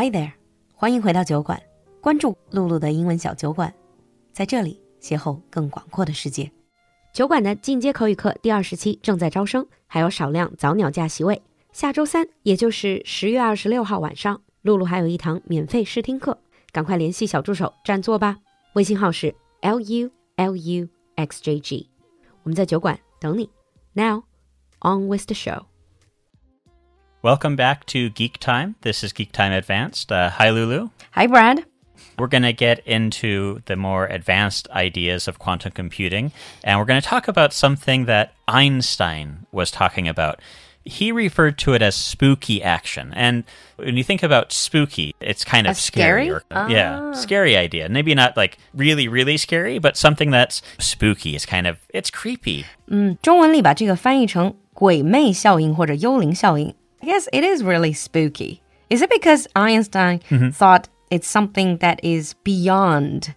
Hi there，欢迎回到酒馆，关注露露的英文小酒馆，在这里邂逅更广阔的世界。酒馆的进阶口语课第二十期正在招生，还有少量早鸟价席位。下周三，也就是十月二十六号晚上，露露还有一堂免费试听课，赶快联系小助手占座吧。微信号是 l u l u x j g，我们在酒馆等你。Now on with the show. Welcome back to Geek Time. This is Geek Time Advanced. Uh, hi, Lulu. Hi, Brad. We're going to get into the more advanced ideas of quantum computing, and we're going to talk about something that Einstein was talking about. He referred to it as spooky action. And when you think about spooky, it's kind of As scary? or- Yeah, scary idea. Maybe not like really, really scary, but something that's spooky is kind of, it's creepy. 中文里把这个翻译成鬼魅效应或者幽灵效应。 I guess it is really spooky. Is it because Einstein mm-hmm. thought it's something that is beyond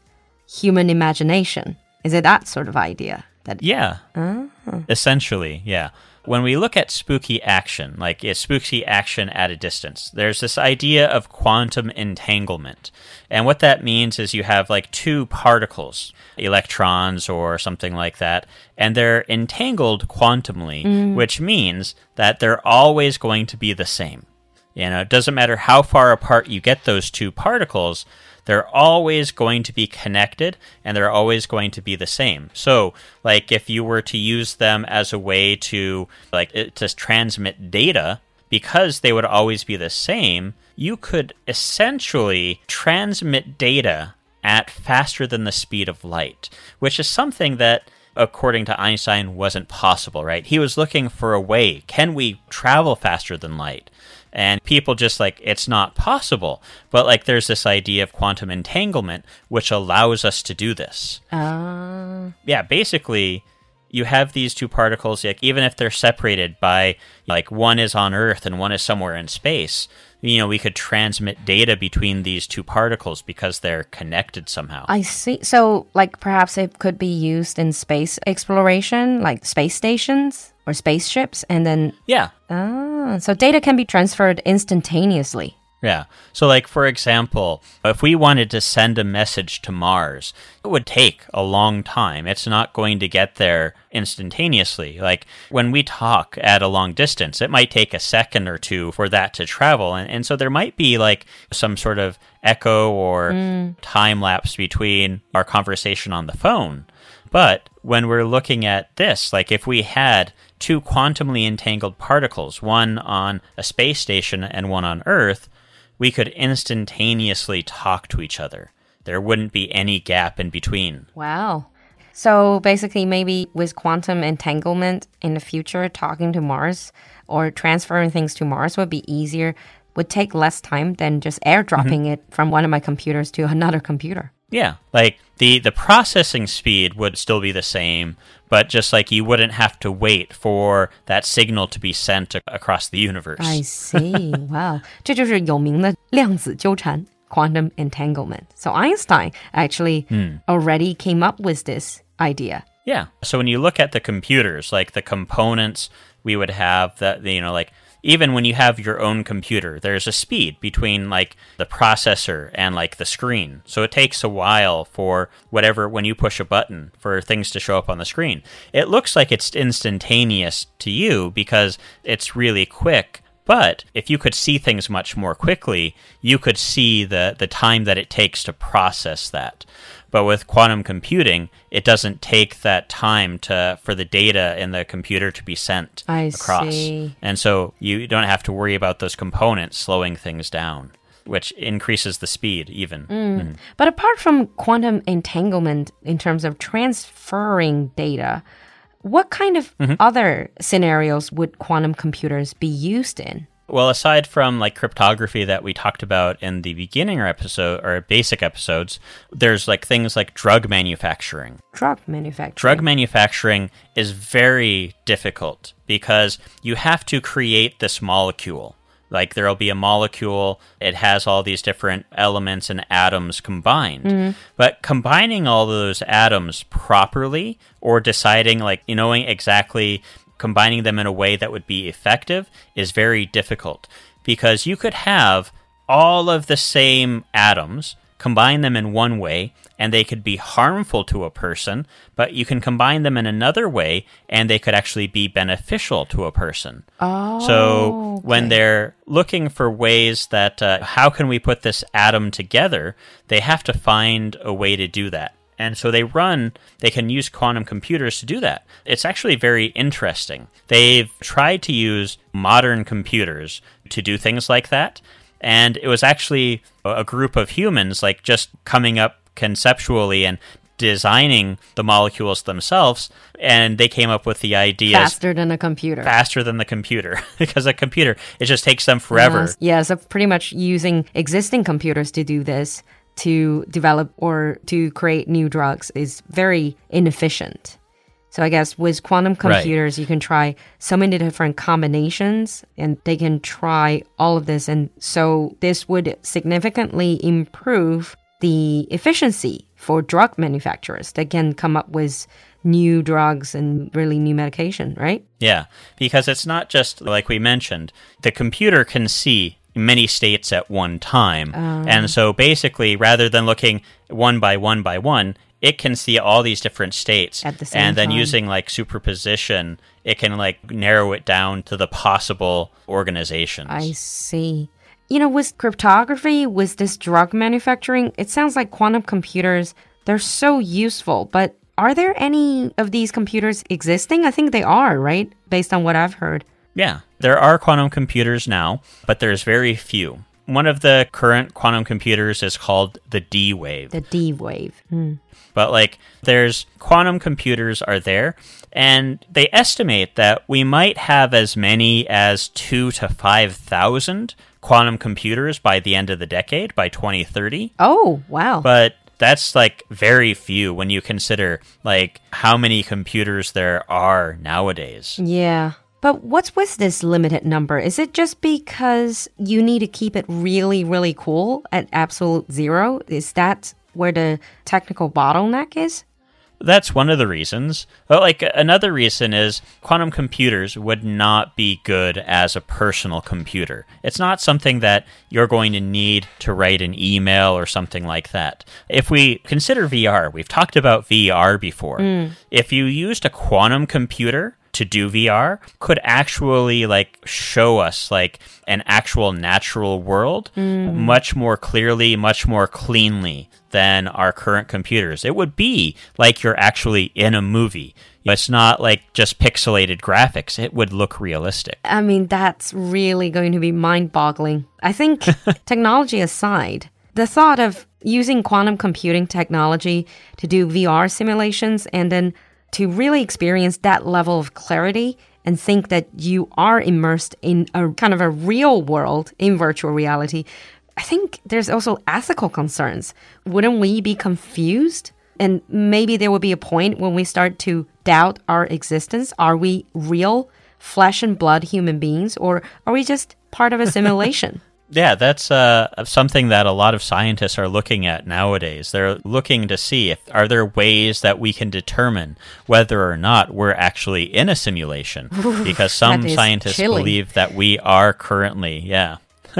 human imagination? Is it that sort of idea? That Yeah. Ah. Essentially, yeah. When we look at spooky action, like spooky action at a distance, there's this idea of quantum entanglement. And what that means is you have like two particles, electrons or something like that, and they're entangled quantumly, mm. which means that they're always going to be the same. You know, it doesn't matter how far apart you get those two particles, they're always going to be connected and they're always going to be the same. So, like if you were to use them as a way to like to transmit data because they would always be the same, you could essentially transmit data at faster than the speed of light, which is something that according to Einstein wasn't possible, right? He was looking for a way, can we travel faster than light? And people just like, it's not possible. But like, there's this idea of quantum entanglement, which allows us to do this. uh, Yeah, basically, you have these two particles, like, even if they're separated by, like, one is on Earth and one is somewhere in space, you know, we could transmit data between these two particles because they're connected somehow. I see. So, like, perhaps it could be used in space exploration, like space stations or spaceships, and then yeah, ah, so data can be transferred instantaneously. Yeah. So, like, for example, if we wanted to send a message to Mars, it would take a long time. It's not going to get there instantaneously. Like, when we talk at a long distance, it might take a second or two for that to travel. And, and so there might be, like, some sort of echo or time lapse between our conversation on the phone. But when we're looking at this, like if we had two quantumly entangled particles, one on a space station and one on Earth, we could instantaneously talk to each other. There wouldn't be any gap in between. Wow. So basically, maybe with quantum entanglement in the future, talking to Mars or transferring things to Mars would be easier, would take less time than just airdropping mm-hmm. it from one of my computers to another computer. Yeah, like the the processing speed would still be the same, but just like you wouldn't have to wait for that signal to be sent a- across the universe. I see. wow. 这就是有名的量子纠缠 quantum entanglement. So Einstein actually already came up with this idea. Yeah. So when you look at the computers, like the components we would have that you know like even when you have your own computer, there's a speed between like the processor and like the screen. So it takes a while for whatever when you push a button for things to show up on the screen. It looks like it's instantaneous to you because it's really quick. But if you could see things much more quickly, you could see the, the time that it takes to process that. But with quantum computing, it doesn't take that time to for the data in the computer to be sent I across. see. And so you don't have to worry about those components slowing things down, which increases the speed even. Mhm. But apart from quantum entanglement in terms of transferring data, what kind of other scenarios would quantum computers be used in? Well, aside from like cryptography that we talked about in the beginning episode or basic episodes, there's like things like drug manufacturing. Drug manufacturing. Drug manufacturing is very difficult because you have to create this molecule. Like there'll be a molecule, it has all these different elements and atoms combined. Mm-hmm. But combining all those atoms properly or deciding, like, you knowing exactly combining them in a way that would be effective is very difficult because you could have all of the same atoms, combine them in one way, and they could be harmful to a person, but you can combine them in another way and they could actually be beneficial to a person. Oh. So when they're looking for ways that, uh, how can we put this atom together, they have to find a way to do that. And so they run, they can use quantum computers to do that. It's actually very interesting. They've tried to use modern computers to do things like that. And it was actually a group of humans, like just coming up conceptually and designing the molecules themselves and they came up with the ideas faster than a computer faster than the computer because a computer it just takes them forever yes. yeah so pretty much using existing computers to do this to develop or to create new drugs is very inefficient so I guess with quantum computers, right. you can try so many different combinations and they can try all of this. And so this would significantly improve the efficiency for drug manufacturers that can come up with new drugs and really new medication, right? Yeah, because it's not just like we mentioned, the computer can see many states at one time. Um, and so basically, rather than looking one by one by one, it can see all these different states at the same and then time. using like superposition it can like narrow it down to the possible organizations i see you know, with cryptography, with this drug manufacturing, it sounds like quantum computers, they're so useful. But are there any of these computers existing? I think they are, right? Based on what I've heard. Yeah, there are quantum computers now, but there's very few. One of the current quantum computers is called the D Wave. The D Wave. Hmm. But like, there's quantum computers are there, and they estimate that we might have as many as two to five thousand quantum computers by the end of the decade, by 2030. Oh, wow. But that's like very few when you consider like how many computers there are nowadays. Yeah. But what's with this limited number? Is it just because you need to keep it really, really cool at absolute zero? Is that where the technical bottleneck is? That's one of the reasons. But like another reason is quantum computers would not be good as a personal computer. It's not something that you're going to need to write an email or something like that. If we consider VR, we've talked about VR before. Mm. If you used a quantum computer to do VR could actually like show us like an actual natural world mm. much more clearly, much more cleanly than our current computers. It would be like you're actually in a movie. It's not like just pixelated graphics. It would look realistic. I mean, that's really going to be mind boggling. I think, technology aside, the thought of using quantum computing technology to do VR simulations and then to really experience that level of clarity and think that you are immersed in a kind of a real world in virtual reality I think there's also ethical concerns. Wouldn't we be confused? And maybe there will be a point when we start to doubt our existence. Are we real flesh and blood human beings, or are we just part of a simulation? Yeah, that's uh, something that a lot of scientists are looking at nowadays. They're looking to see if are there ways that we can determine whether or not we're actually in a simulation. because some scientists chilling. believe that we are currently. Yeah.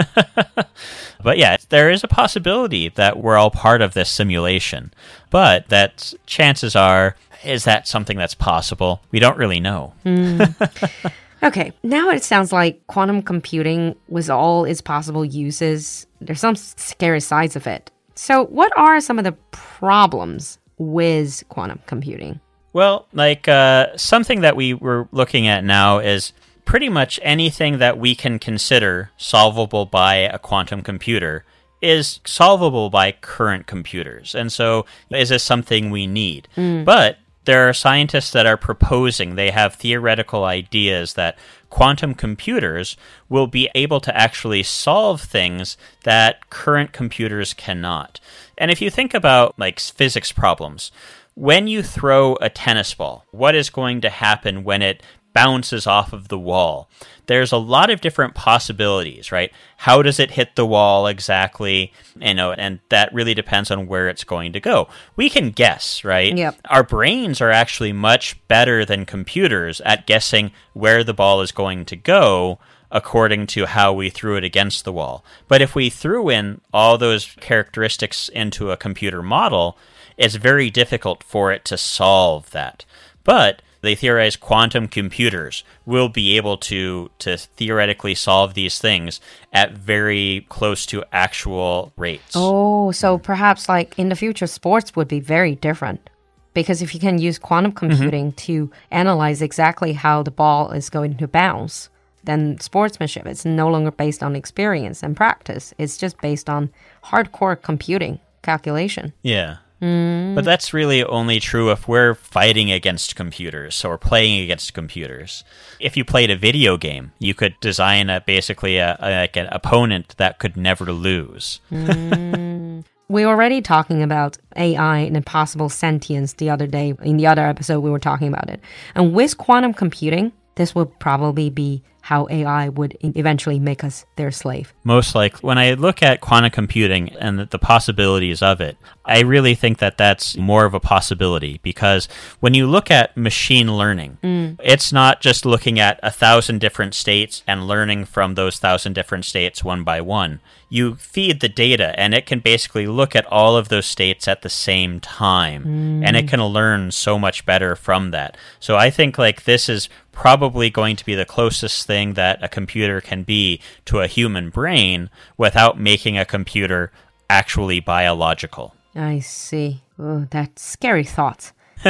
but yeah, there is a possibility that we're all part of this simulation. But that chances are, is that something that's possible? We don't really know. Mm. okay, now it sounds like quantum computing, with all its possible uses, there's some scary sides of it. So, what are some of the problems with quantum computing? Well, like uh, something that we were looking at now is pretty much anything that we can consider solvable by a quantum computer is solvable by current computers. And so, is this something we need? Mm. But there are scientists that are proposing, they have theoretical ideas that quantum computers will be able to actually solve things that current computers cannot. And if you think about like physics problems, when you throw a tennis ball, what is going to happen when it bounces off of the wall. There's a lot of different possibilities, right? How does it hit the wall exactly? You know, and that really depends on where it's going to go. We can guess, right? Yep. Our brains are actually much better than computers at guessing where the ball is going to go according to how we threw it against the wall. But if we threw in all those characteristics into a computer model, it's very difficult for it to solve that. But they theorize quantum computers will be able to to theoretically solve these things at very close to actual rates. Oh, so perhaps like in the future sports would be very different. Because if you can use quantum computing mm -hmm. to analyze exactly how the ball is going to bounce, then sportsmanship is no longer based on experience and practice. It's just based on hardcore computing calculation. Yeah. Mm. But that's really only true if we're fighting against computers or playing against computers. If you played a video game, you could design a, basically a, a, like an opponent that could never lose. mm. We were already talking about AI and possible sentience the other day. In the other episode, we were talking about it. And with quantum computing, this would probably be how AI would eventually make us their slave. Most likely. When I look at quantum computing and the possibilities of it, I really think that that's more of a possibility because when you look at machine learning, mm. it's not just looking at a thousand different states and learning from those thousand different states one by one. You feed the data and it can basically look at all of those states at the same time mm. and it can learn so much better from that. So I think like this is probably going to be the closest thing that a computer can be to a human brain without making a computer actually biological. I see. Oh, that's scary thoughts.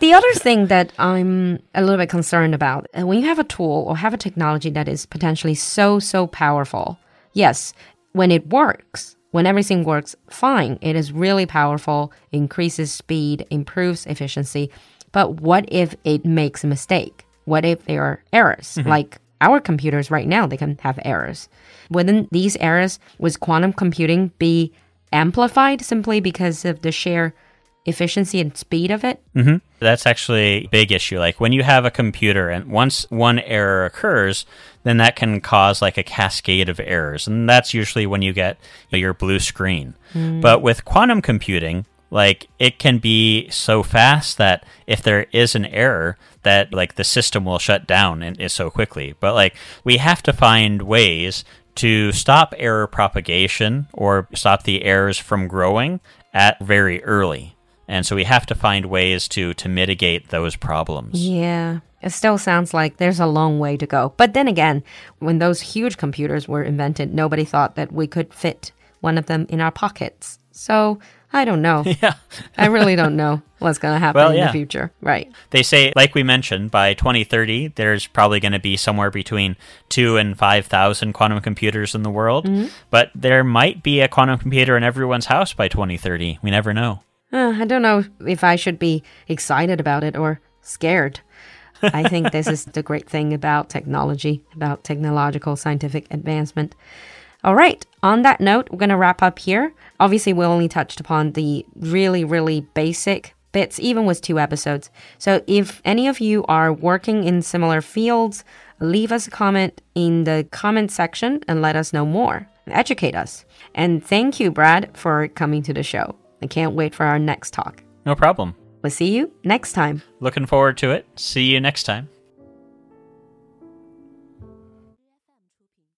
the other thing that I'm a little bit concerned about uh, when you have a tool or have a technology that is potentially so, so powerful, yes, when it works, when everything works fine, it is really powerful, increases speed, improves efficiency. But what if it makes a mistake? What if there are errors? Mm -hmm. Like our computers right now, they can have errors. Wouldn't these errors with quantum computing be amplified simply because of the sheer efficiency and speed of it? Mm -hmm. That's actually a big issue. Like when you have a computer and once one error occurs, then that can cause like a cascade of errors. And that's usually when you get your blue screen. Mm. But with quantum computing, like it can be so fast that if there is an error that like the system will shut down and is so quickly. But like we have to find ways to stop error propagation or stop the errors from growing at very early. And so we have to find ways to to mitigate those problems. Yeah. It still sounds like there's a long way to go. But then again when those huge computers were invented nobody thought that we could fit one of them in our pockets. So I don't know. Yeah. I really don't know what's going to happen well, yeah. in the future. Right. They say, like we mentioned, by 2030, there's probably going to be somewhere between two and 5,000 quantum computers in the world. Mm -hmm. But there might be a quantum computer in everyone's house by 2030. We never know. Uh, I don't know if I should be excited about it or scared. I think this is the great thing about technology, about technological scientific advancement. All right. On that note, we're going to wrap up here. Obviously, we only touched upon the really, really basic bits, even with two episodes. So if any of you are working in similar fields, leave us a comment in the comment section and let us know more. Educate us. And thank you, Brad, for coming to the show. I can't wait for our next talk. No problem. We'll see you next time. Looking forward to it. See you next time.